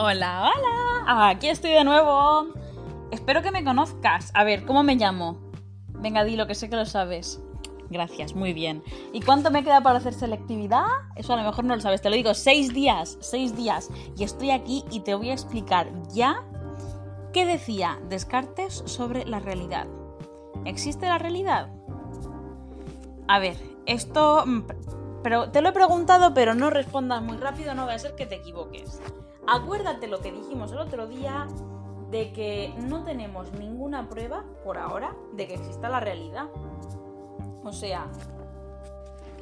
Hola, hola. Aquí estoy de nuevo. Espero que me conozcas. A ver, ¿cómo me llamo? Venga, di lo que sé que lo sabes. Gracias, muy bien. ¿Y cuánto me queda para hacer selectividad? Eso a lo mejor no lo sabes. Te lo digo, seis días, seis días. Y estoy aquí y te voy a explicar ya qué decía Descartes sobre la realidad. ¿Existe la realidad? A ver, esto... Pero te lo he preguntado, pero no respondas muy rápido, no va a ser que te equivoques. Acuérdate lo que dijimos el otro día de que no tenemos ninguna prueba, por ahora, de que exista la realidad. O sea,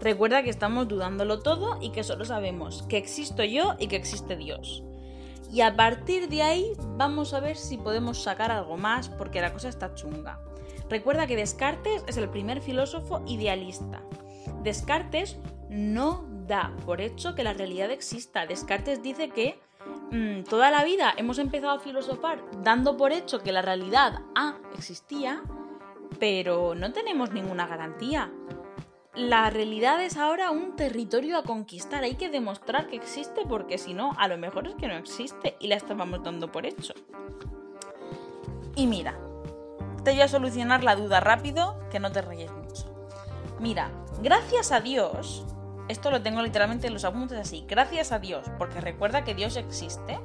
recuerda que estamos dudándolo todo y que solo sabemos que existo yo y que existe Dios. Y a partir de ahí vamos a ver si podemos sacar algo más porque la cosa está chunga. Recuerda que Descartes es el primer filósofo idealista. Descartes no da por hecho que la realidad exista. Descartes dice que Mm, toda la vida hemos empezado a filosofar dando por hecho que la realidad A existía, pero no tenemos ninguna garantía. La realidad es ahora un territorio a conquistar, hay que demostrar que existe porque si no, a lo mejor es que no existe y la estábamos dando por hecho. Y mira, te voy a solucionar la duda rápido, que no te reyes mucho. Mira, gracias a Dios, esto lo tengo literalmente en los apuntes así. Gracias a Dios, porque recuerda que Dios existe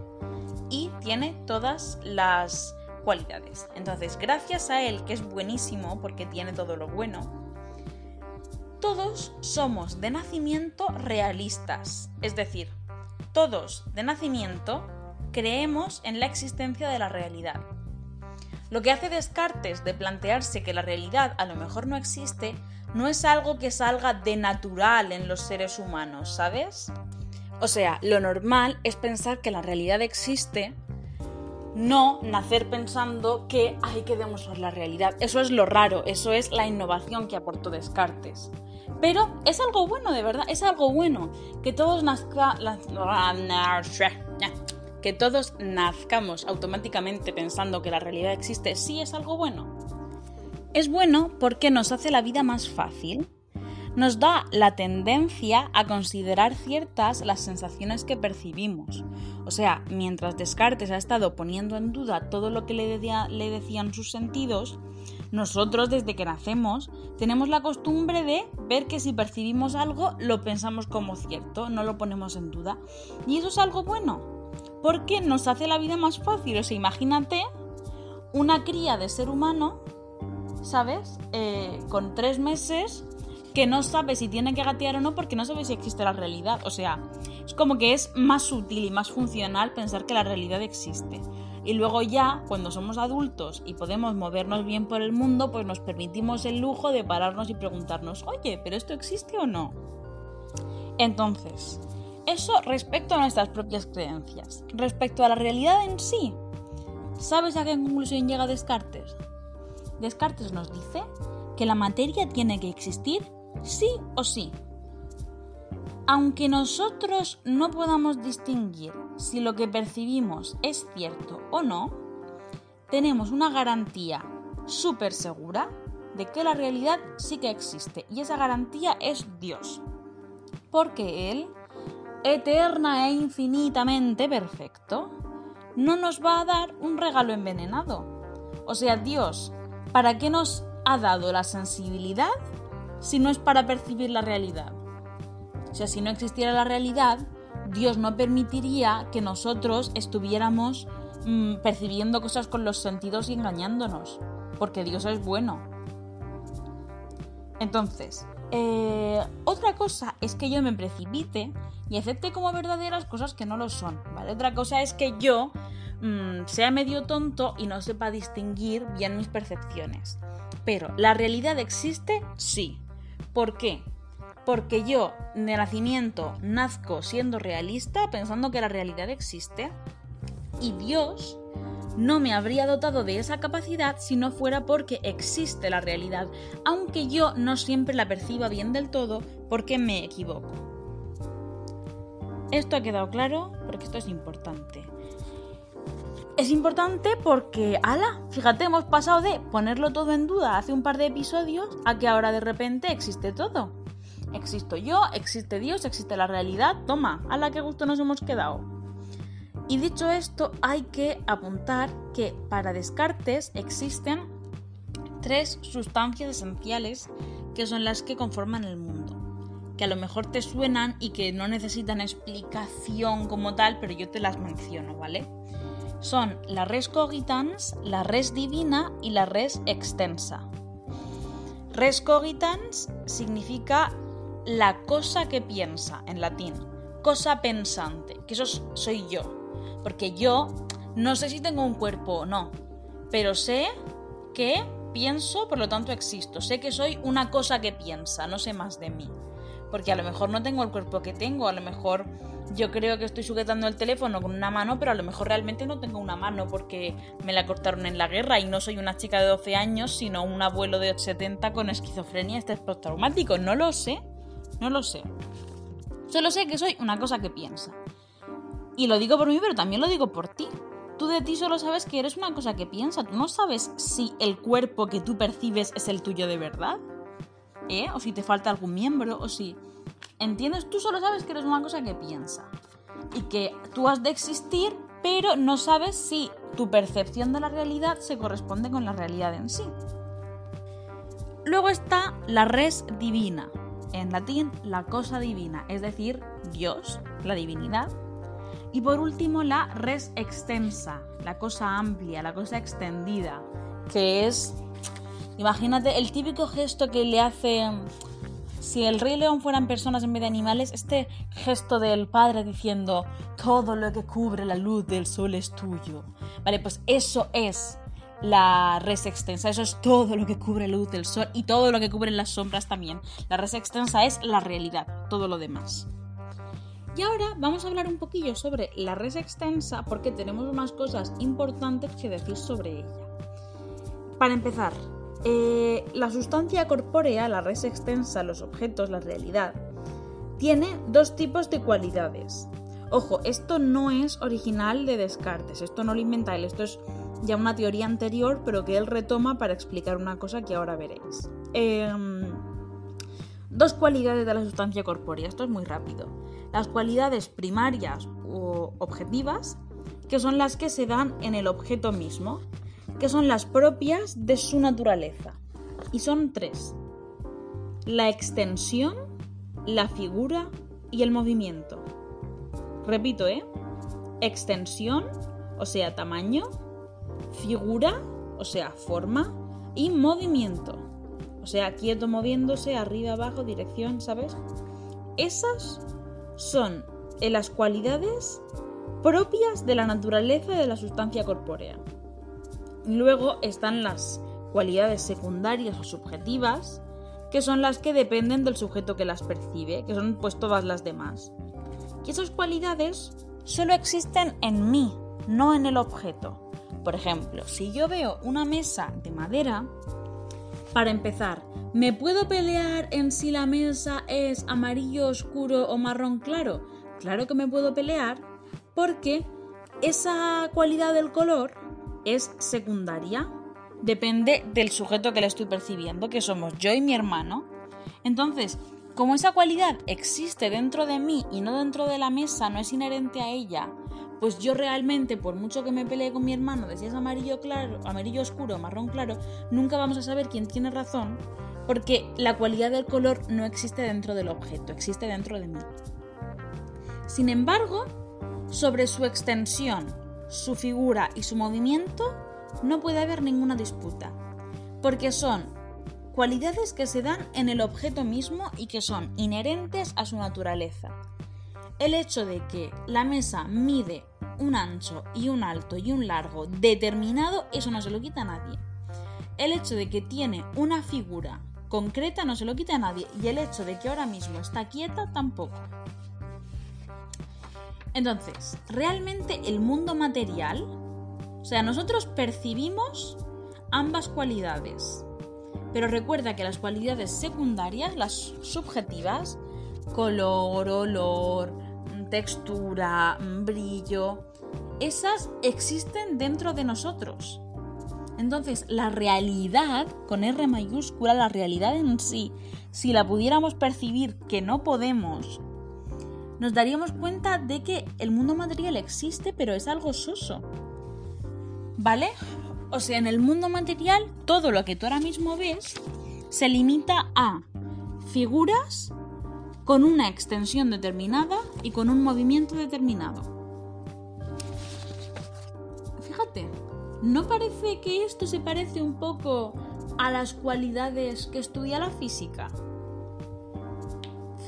y tiene todas las cualidades. Entonces, gracias a Él, que es buenísimo porque tiene todo lo bueno, todos somos de nacimiento realistas. Es decir, todos de nacimiento creemos en la existencia de la realidad. Lo que hace Descartes de plantearse que la realidad a lo mejor no existe no es algo que salga de natural en los seres humanos, ¿sabes? O sea, lo normal es pensar que la realidad existe, no nacer pensando que hay que demostrar la realidad. Eso es lo raro, eso es la innovación que aportó Descartes. Pero es algo bueno, de verdad, es algo bueno. Que todos nazcamos automáticamente pensando que la realidad existe, sí es algo bueno. Es bueno porque nos hace la vida más fácil. Nos da la tendencia a considerar ciertas las sensaciones que percibimos. O sea, mientras Descartes ha estado poniendo en duda todo lo que le, decían sus sentidos, nosotros desde que nacemos tenemos la costumbre de ver que si percibimos algo lo pensamos como cierto, no lo ponemos en duda. Y eso es algo bueno, porque nos hace la vida más fácil. O sea, imagínate una cría de ser humano ¿sabes? Eh, con tres meses que no sabe si tiene que gatear o no porque no sabe si existe la realidad. O sea, es como que es más útil y más funcional pensar que la realidad existe. Y luego ya, cuando somos adultos y podemos movernos bien por el mundo, pues nos permitimos el lujo de pararnos y preguntarnos, oye, ¿pero esto existe o no? Entonces, eso respecto a nuestras propias creencias. Respecto a la realidad en sí, ¿sabes a qué conclusión llega Descartes? Descartes nos dice que la materia tiene que existir sí o sí. Aunque nosotros no podamos distinguir si lo que percibimos es cierto o no, tenemos una garantía súper segura de que la realidad sí que existe y esa garantía es Dios. Porque Él, eterna e infinitamente perfecto, no nos va a dar un regalo envenenado. O sea, Dios ¿Para qué nos ha dado la sensibilidad si no es para percibir la realidad? O sea, si no existiera la realidad, Dios no permitiría que nosotros estuviéramos mm, percibiendo cosas con los sentidos y engañándonos, porque Dios es bueno. Entonces, eh, otra cosa es que yo me precipite y acepte como verdaderas cosas que no lo son, ¿vale? Otra cosa es que yo Mm, sea medio tonto y no sepa distinguir bien mis percepciones. Pero la realidad existe, sí. ¿Por qué? Porque yo de nacimiento nazco siendo realista, pensando que la realidad existe, y Dios no me habría dotado de esa capacidad si no fuera porque existe la realidad, aunque yo no siempre la perciba bien del todo porque me equivoco. Esto ha quedado claro porque esto es importante. Es importante porque, ala, fíjate, hemos pasado de ponerlo todo en duda hace un par de episodios a que ahora de repente existe todo. Existo yo, existe Dios, existe la realidad. Toma, ala, qué gusto nos hemos quedado. Y dicho esto, hay que apuntar que para Descartes existen tres sustancias esenciales que son las que conforman el mundo. Que a lo mejor te suenan y que no necesitan explicación como tal, pero yo te las menciono, ¿vale? Son la res cogitans, la res divina y la res extensa. Res cogitans significa la cosa que piensa en latín, cosa pensante, que eso soy yo. Porque yo no sé si tengo un cuerpo o no, pero sé que pienso, por lo tanto existo. Sé que soy una cosa que piensa, no sé más de mí. Porque a lo mejor no tengo el cuerpo que tengo, a lo mejor yo creo que estoy sujetando el teléfono con una mano, pero a lo mejor realmente no tengo una mano porque me la cortaron en la guerra y no soy una chica de 12 años, sino un abuelo de 70 con esquizofrenia estrés postraumático. No lo sé, no lo sé. Solo sé que soy una cosa que piensa. Y lo digo por mí, pero también lo digo por ti. Tú de ti solo sabes que eres una cosa que piensa. Tú no sabes si el cuerpo que tú percibes es el tuyo de verdad. ¿Eh? O si te falta algún miembro, o si... ¿Entiendes? Tú solo sabes que eres una cosa que piensa. Y que tú has de existir, pero no sabes si tu percepción de la realidad se corresponde con la realidad en sí. Luego está la res divina. En latín, la cosa divina, es decir, Dios, la divinidad. Y por último, la res extensa, la cosa amplia, la cosa extendida, que es, imagínate, el típico gesto que le hace, si el rey león fueran personas en vez de animales, este gesto del padre diciendo, todo lo que cubre la luz del sol es tuyo. Vale, pues eso es la res extensa, eso es todo lo que cubre la luz del sol y todo lo que cubre las sombras también. La res extensa es la realidad, todo lo demás. Y ahora vamos a hablar un poquillo sobre la res extensa porque tenemos más cosas importantes que decir sobre ella. Para empezar, eh, la sustancia corpórea, la res extensa, los objetos, la realidad, tiene dos tipos de cualidades. Ojo, esto no es original de Descartes, esto no lo inventa él, esto es ya una teoría anterior, pero que él retoma para explicar una cosa que ahora veréis. Em, dos cualidades de la sustancia corpórea, esto es muy rápido las cualidades primarias o objetivas, que son las que se dan en el objeto mismo, que son las propias de su naturaleza. Y son tres. La extensión, la figura y el movimiento. Repito, ¿eh? Extensión, o sea, tamaño, figura, o sea, forma, y movimiento. O sea, quieto moviéndose, arriba, abajo, dirección, ¿sabes? Esas son en las cualidades propias de la naturaleza de la sustancia corpórea. Luego están las cualidades secundarias o subjetivas, que son las que dependen del sujeto que las percibe, que son pues todas las demás. Y esas cualidades solo existen en mí, no en el objeto. Por ejemplo, si yo veo una mesa de madera, para empezar, ¿me puedo pelear en si la mesa es amarillo oscuro o marrón claro? Claro que me puedo pelear porque esa cualidad del color es secundaria. Depende del sujeto que le estoy percibiendo, que somos yo y mi hermano. Entonces, como esa cualidad existe dentro de mí y no dentro de la mesa, no es inherente a ella, pues yo realmente, por mucho que me pelee con mi hermano de si es amarillo claro, amarillo oscuro marrón claro, nunca vamos a saber quién tiene razón, porque la cualidad del color no existe dentro del objeto, existe dentro de mí. Sin embargo, sobre su extensión, su figura y su movimiento no puede haber ninguna disputa, porque son cualidades que se dan en el objeto mismo y que son inherentes a su naturaleza. El hecho de que la mesa mide un ancho y un alto y un largo determinado, eso no se lo quita a nadie. El hecho de que tiene una figura concreta no se lo quita a nadie y el hecho de que ahora mismo está quieta tampoco. Entonces, realmente el mundo material, o sea, nosotros percibimos ambas cualidades, pero recuerda que las cualidades secundarias, las subjetivas, color, olor, textura, brillo, esas existen dentro de nosotros. Entonces, la realidad, con R mayúscula, la realidad en sí, si la pudiéramos percibir que no podemos, nos daríamos cuenta de que el mundo material existe, pero es algo soso. ¿Vale? O sea, en el mundo material, todo lo que tú ahora mismo ves se limita a figuras con una extensión determinada y con un movimiento determinado. Fíjate, ¿no parece que esto se parece un poco a las cualidades que estudia la física?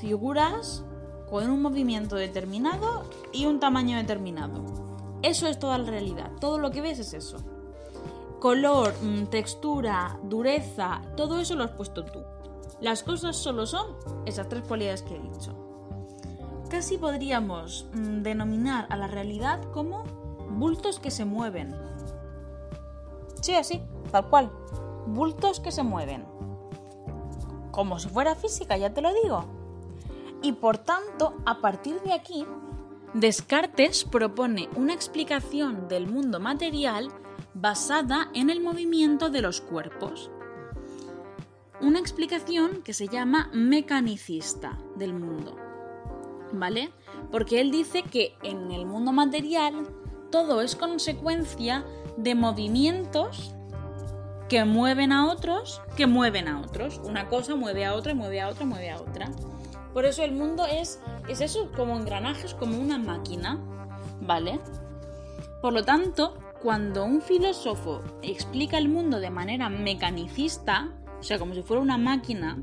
Figuras con un movimiento determinado y un tamaño determinado. Eso es toda la realidad, todo lo que ves es eso. Color, mm, textura, dureza, todo eso lo has puesto tú. Las cosas solo son esas tres cualidades que he dicho. Casi podríamos mm, denominar a la realidad como bultos que se mueven. Sí, así, tal cual. Bultos que se mueven. Como si fuera física, ya te lo digo. Y por tanto, a partir de aquí, Descartes propone una explicación del mundo material basada en el movimiento de los cuerpos una explicación que se llama mecanicista del mundo. ¿Vale? Porque él dice que en el mundo material todo es consecuencia de movimientos que mueven a otros, que mueven a otros. Una cosa mueve a otra, mueve a otra, mueve a otra. Por eso el mundo es, es eso, como engranajes, como una máquina. ¿Vale? Por lo tanto, cuando un filósofo explica el mundo de manera mecanicista, o sea, como si fuera una máquina,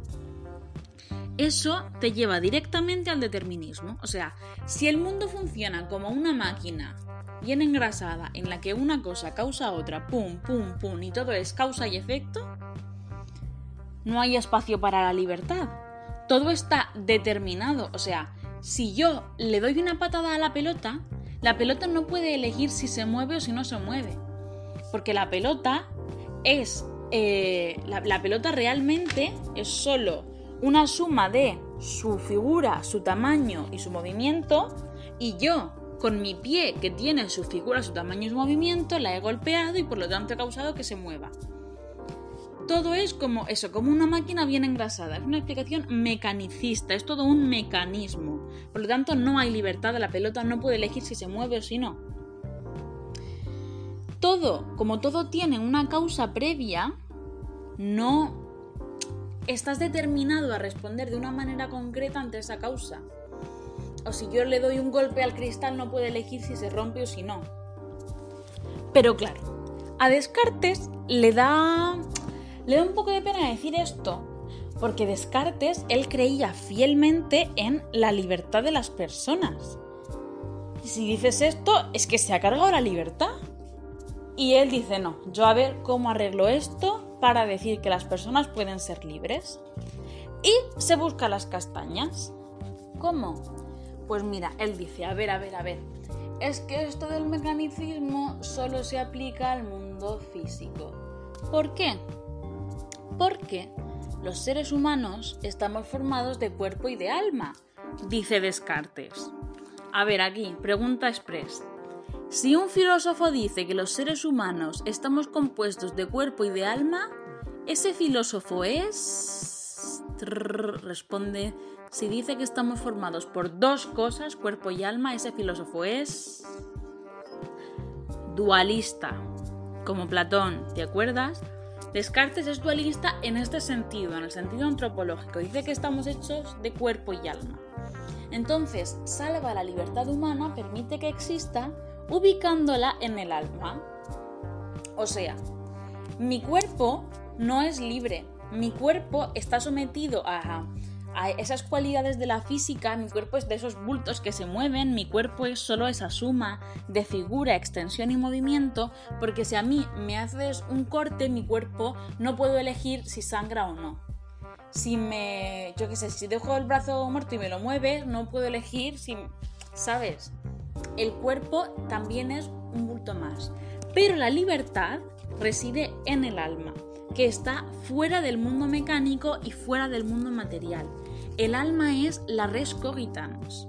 eso te lleva directamente al determinismo. O sea, si el mundo funciona como una máquina bien engrasada en la que una cosa causa otra, pum, pum, pum, y todo es causa y efecto, no hay espacio para la libertad. Todo está determinado. O sea, si yo le doy una patada a la pelota, la pelota no puede elegir si se mueve o si no se mueve. Porque la pelota es eh, la, pelota realmente es solo una suma de su figura, su tamaño y su movimiento, y yo, con mi pie que tiene su figura, su tamaño y su movimiento, la he golpeado y por lo tanto he causado que se mueva. Todo es como eso, como una máquina bien engrasada. Es una explicación mecanicista, es todo un mecanismo. Por lo tanto, no hay libertad, la pelota no puede elegir si se mueve o si no todo, como todo tiene una causa previa, no estás determinado a responder de una manera concreta ante esa causa. O si yo le doy un golpe al cristal no puede elegir si se rompe o si no. Pero claro, a Descartes le da le da un poco de pena decir esto, porque Descartes él creía fielmente en la libertad de las personas. Y si dices esto, es que se ha cargado la libertad. Y él dice, no, yo a ver cómo arreglo esto para decir que las personas pueden ser libres. Y se busca las castañas. ¿Cómo? Pues mira, él dice, a ver, a ver, a ver, es que esto del mecanicismo solo se aplica al mundo físico. ¿Por qué? Porque los seres humanos estamos formados de cuerpo y de alma, dice Descartes. A ver, aquí, pregunta express. Si un filósofo dice que los seres humanos estamos compuestos de cuerpo y de alma, ese filósofo es... responde, si dice que estamos formados por dos cosas, cuerpo y alma, ese filósofo es... dualista, como Platón, ¿te acuerdas? Descartes es dualista en este sentido, en el sentido antropológico. Dice que estamos hechos de cuerpo y alma. Entonces, salva la libertad humana, permite que exista ubicándola en el alma. O sea, mi cuerpo no es libre, mi cuerpo está sometido a, esas cualidades de la física, mi cuerpo es de esos bultos que se mueven, mi cuerpo es solo esa suma de figura, extensión y movimiento, porque si a mí me haces un corte, mi cuerpo no puedo elegir si sangra o no. Si me, yo qué sé, si dejo el brazo muerto y me lo mueves, no puedo elegir si, ¿sabes? el cuerpo también es un bulto más. Pero la libertad reside en el alma, que está fuera del mundo mecánico y fuera del mundo material. El alma es la res cogitans.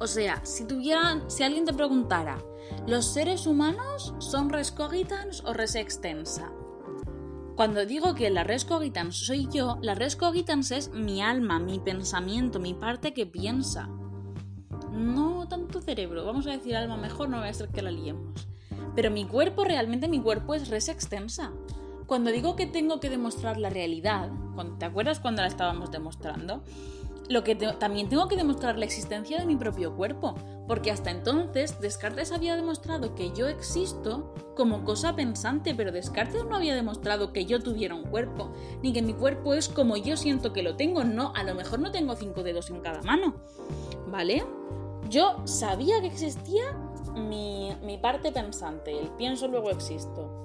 O sea, si, si alguien te preguntara, ¿los seres humanos son res cogitans o res extensa? Cuando digo que la res cogitans soy yo, la res cogitans es mi alma, mi pensamiento, mi parte que piensa. no tanto cerebro, vamos a decir alma mejor, no va a ser que la liemos. Pero mi cuerpo, realmente mi cuerpo es res extensa. Cuando digo que tengo que demostrar la realidad, ¿te acuerdas cuando la estábamos demostrando? lo que también tengo que demostrar la existencia de mi propio cuerpo, porque hasta entonces Descartes había demostrado que yo existo como cosa pensante, pero Descartes no había demostrado que yo tuviera un cuerpo, ni que mi cuerpo es como yo siento que lo tengo, no, a lo mejor no tengo cinco dedos en cada mano, ¿vale? Yo sabía que existía mi, mi parte pensante, el pienso luego existo,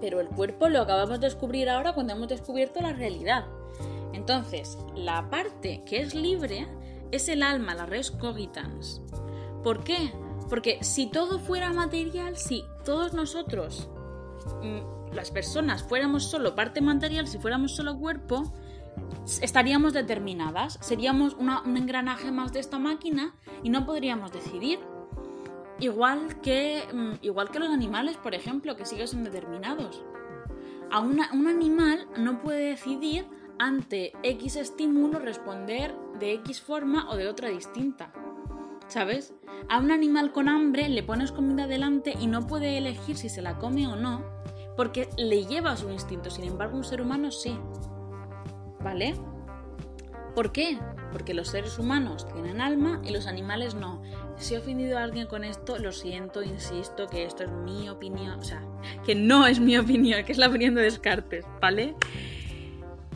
pero el cuerpo lo acabamos de descubrir ahora cuando hemos descubierto la realidad. Entonces, la parte que es libre es el alma, la res cogitans. ¿Por qué? Porque si todo fuera material, si todos nosotros, mm, las personas, fuéramos solo parte material, si fuéramos solo cuerpo, estaríamos determinadas, seríamos un engranaje más de esta máquina y no podríamos decidir. Igual que, mm, igual que los animales, por ejemplo, que siguen determinados. A un animal no puede decidir ante X estímulo responder de X forma o de otra distinta. ¿Sabes? A un animal con hambre le pones comida delante y no puede elegir si se la come o no, porque le lleva su instinto. Sin embargo, un ser humano sí. ¿Vale? ¿Por qué? Porque los seres humanos tienen alma y los animales no. Si he ofendido a alguien con esto, lo siento, insisto, que esto es mi opinión, o sea, que no es mi opinión, que es la opinión de Descartes, ¿vale?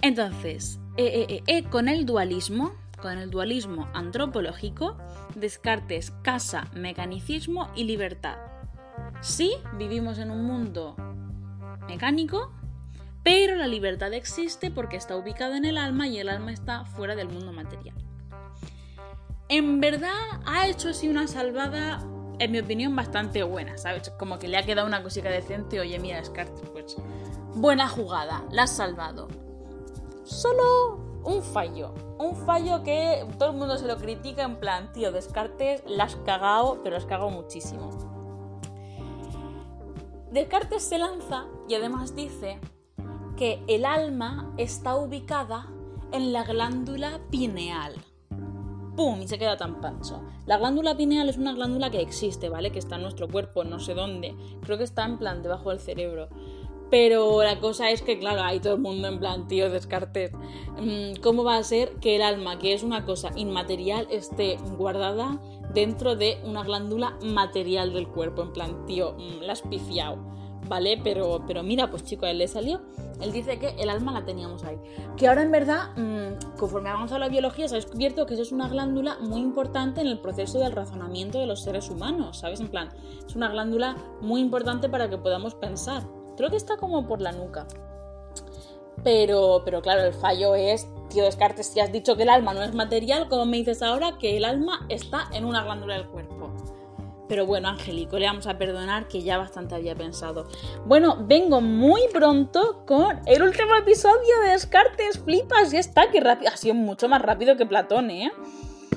Entonces, eh, eh, eh, con el dualismo, con el dualismo antropológico, Descartes casa mecanicismo y libertad. Sí, vivimos en un mundo mecánico, pero la libertad existe porque está ubicada en el alma y el alma está fuera del mundo material. En verdad ha hecho así una salvada, en mi opinión, bastante buena, ¿sabes? Como que le ha quedado una cosita decente, oye, mira, Descartes, pues buena jugada, la has salvado solo un fallo. Un fallo que todo el mundo se lo critica en plan, tío, Descartes, la has cagado, pero has cagado muchísimo. Descartes se lanza y además dice que el alma está ubicada en la glándula pineal. ¡Pum! Y se queda tan pancho. La glándula pineal es una glándula que existe, ¿vale? Que está en nuestro cuerpo, no sé dónde. Creo que está en plan debajo del cerebro. Pero la cosa es que, claro, hay todo el mundo en plan, tío, Descartes. Mm, ¿Cómo va a ser que el alma, que es una cosa inmaterial, esté guardada dentro de una glándula material del cuerpo? En plan, tío, mm, la has pifiado, ¿vale? Pero, pero mira, pues chico, él le salió. Él dice que el alma la teníamos ahí. Que ahora en verdad, mm, conforme avanza la biología, se ha descubierto que eso es una glándula muy importante en el proceso del razonamiento de los seres humanos, ¿sabes? En plan, es una glándula muy importante para que podamos pensar. Creo que está como por la nuca. Pero, pero claro, el fallo es, tío Descartes, si has dicho que el alma no es material, ¿cómo me dices ahora que el alma está en una glándula del cuerpo? Pero bueno, Angélico, le vamos a perdonar que ya bastante había pensado. Bueno, vengo muy pronto con el último episodio de Descartes. Flipas, ya está, que rápido. Ha sido mucho más rápido que Platón, ¿eh?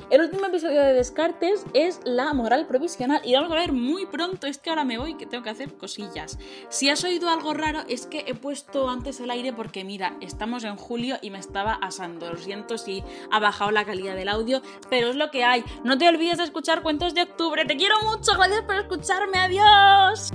El último episodio de Descartes es la moral provisional y vamos a ver muy pronto, es que ahora me voy que tengo que hacer cosillas. Si has oído algo raro es que he puesto antes el aire porque mira, estamos en julio y me estaba asando. Lo siento si ha bajado la calidad del audio, pero es lo que hay. No te olvides de escuchar cuentos de octubre. Te quiero mucho, gracias por escucharme, adiós.